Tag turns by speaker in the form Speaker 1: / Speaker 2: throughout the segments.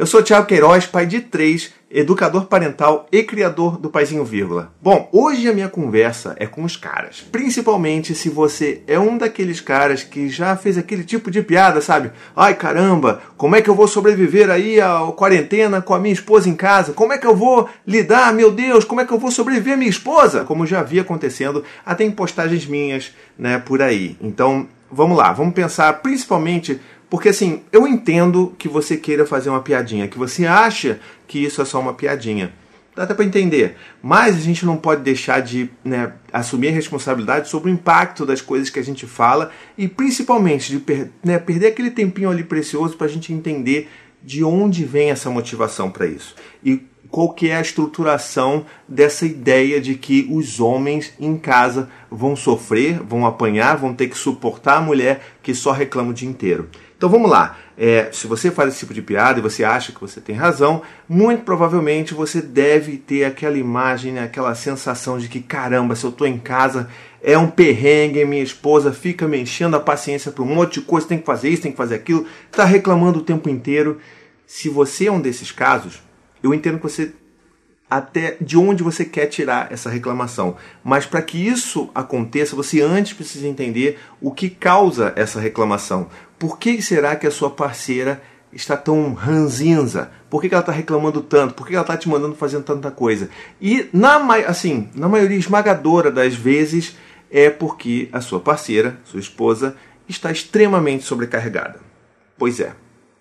Speaker 1: Eu sou Thiago Queiroz, pai de três, educador parental e criador do Paizinho Vírgula. Bom, hoje a minha conversa é com os caras. Principalmente se você é um daqueles caras que já fez aquele tipo de piada, sabe? Ai caramba, como é que eu vou sobreviver aí à quarentena com a minha esposa em casa? Como é que eu vou lidar, meu Deus, como é que eu vou sobreviver a minha esposa? Como já havia acontecendo até em postagens minhas, né, por aí. Então, vamos lá, vamos pensar principalmente porque assim, eu entendo que você queira fazer uma piadinha, que você acha que isso é só uma piadinha. Dá até para entender. Mas a gente não pode deixar de né, assumir a responsabilidade sobre o impacto das coisas que a gente fala e principalmente de per né, perder aquele tempinho ali precioso para a gente entender de onde vem essa motivação para isso. E qual que é a estruturação dessa ideia de que os homens em casa vão sofrer, vão apanhar, vão ter que suportar a mulher que só reclama o dia inteiro. Então vamos lá. É, se você faz esse tipo de piada e você acha que você tem razão, muito provavelmente você deve ter aquela imagem, né, aquela sensação de que caramba, se eu estou em casa é um perrengue, minha esposa fica me enchendo a paciência para um monte de coisa, tem que fazer isso, tem que fazer aquilo, está reclamando o tempo inteiro. Se você é um desses casos, eu entendo que você até de onde você quer tirar essa reclamação. Mas para que isso aconteça, você antes precisa entender o que causa essa reclamação. Por que será que a sua parceira está tão ranzinza? Por que, ela está reclamando tanto? Por que ela está te mandando fazendo tanta coisa? E na, assim, na maioria esmagadora das vezes é porque a sua parceira, sua esposa, está extremamente sobrecarregada. Pois é,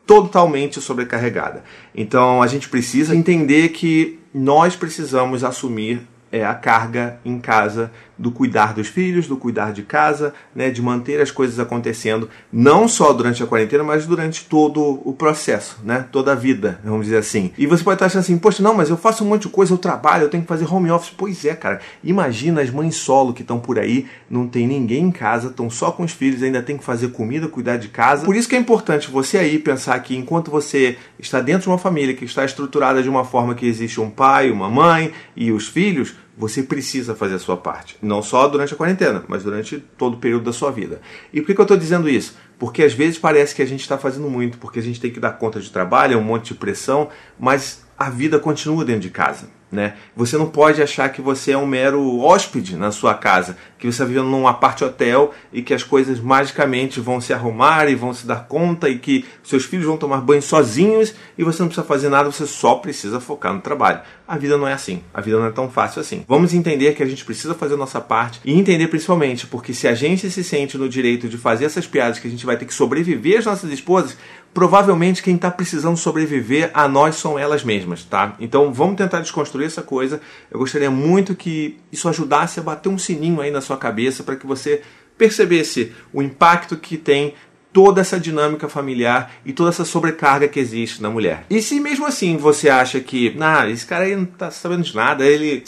Speaker 1: totalmente sobrecarregada. Então a gente precisa entender que nós precisamos assumir é, a carga em casa do cuidar dos filhos, do cuidar de casa, né, de manter as coisas acontecendo, não só durante a quarentena, mas durante todo o processo, né, toda a vida, vamos dizer assim. E você pode estar achando assim, poxa, não, mas eu faço um monte de coisa, eu trabalho, eu tenho que fazer home office. Pois é, cara. Imagina as mães solo que estão por aí, não tem ninguém em casa, estão só com os filhos, ainda tem que fazer comida, cuidar de casa. Por isso que é importante você aí pensar que enquanto você está dentro de uma família que está estruturada de uma forma que existe um pai, uma mãe e os filhos, você precisa fazer a sua parte. Não só durante a quarentena, mas durante todo o período da sua vida. E por que, eu estou dizendo isso? Porque às vezes parece que a gente está fazendo muito, porque a gente tem que dar conta de trabalho, é um monte de pressão, mas a vida continua dentro de casa. Né? Você não pode achar que você é um mero hóspede na sua casa, que você está vivendo num apart hotel e que as coisas magicamente vão se arrumar e vão se dar conta e que seus filhos vão tomar banho sozinhos e você não precisa fazer nada, você só precisa focar no trabalho. A vida não é assim, a vida não é tão fácil assim. Vamos entender que a gente precisa fazer a nossa parte e entender principalmente porque se a gente se sente no direito de fazer essas piadas que a gente vai ter que sobreviver às nossas esposas, provavelmente quem está precisando sobreviver a nós são elas mesmas, tá? Então vamos tentar desconstruir essa coisa. Eu gostaria muito que isso ajudasse a bater um sininho aí na sua cabeça para que você percebesse o impacto que tem toda essa dinâmica familiar e toda essa sobrecarga que existe na mulher. E se mesmo assim você acha que, ah, esse cara aí não está sabendo de nada, ele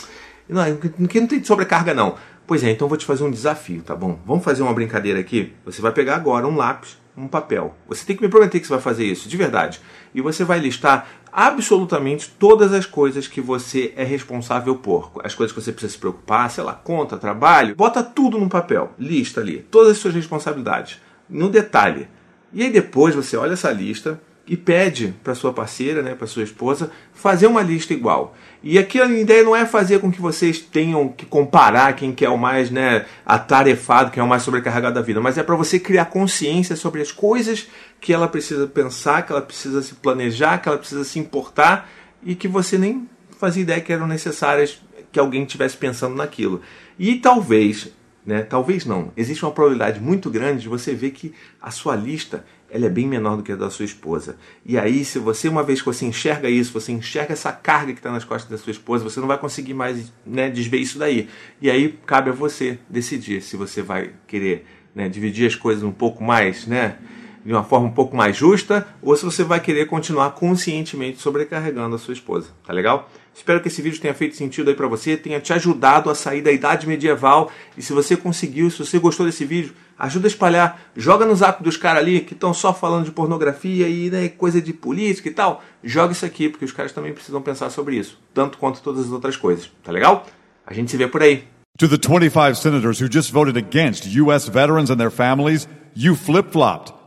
Speaker 1: não, não tem sobrecarga não. Pois é, então vou te fazer um desafio, tá bom? Vamos fazer uma brincadeira aqui? Você vai pegar agora um lápis um papel. Você tem que me prometer que você vai fazer isso, de verdade. E você vai listar absolutamente todas as coisas que você é responsável por. As coisas que você precisa se preocupar, sei lá, conta, trabalho. Bota tudo no papel. Lista ali. Todas as suas responsabilidades. No detalhe. E aí depois você olha essa lista e pede para sua parceira, né, para sua esposa, fazer uma lista igual. E aqui a ideia não é fazer com que vocês tenham que comparar quem quer é o mais né, atarefado, quem é o mais sobrecarregado da vida, mas é para você criar consciência sobre as coisas que ela precisa pensar, que ela precisa se planejar, que ela precisa se importar e que você nem fazia ideia que eram necessárias que alguém estivesse pensando naquilo. E talvez, né, talvez não, existe uma probabilidade muito grande de você ver que a sua lista ela é bem menor do que a da sua esposa. E aí, se você, uma vez que você enxerga isso, você enxerga essa carga que está nas costas da sua esposa, você não vai conseguir mais né, desver isso daí. E aí cabe a você decidir se você vai querer né, dividir as coisas um pouco mais, né? De uma forma um pouco mais justa, ou se você vai querer continuar conscientemente sobrecarregando a sua esposa. Tá legal? Espero que esse vídeo tenha feito sentido aí para você, tenha te ajudado a sair da idade medieval. E se você conseguiu, se você gostou desse vídeo, ajuda a espalhar. Joga no zap dos caras ali que estão só falando de pornografia e né, coisa de política e tal. Joga isso aqui, porque os caras também precisam pensar sobre isso, tanto quanto todas as outras coisas. Tá legal? A gente se vê por aí.
Speaker 2: To the 25 senators who just voted against U.S. veterans and their families, you flip flopped,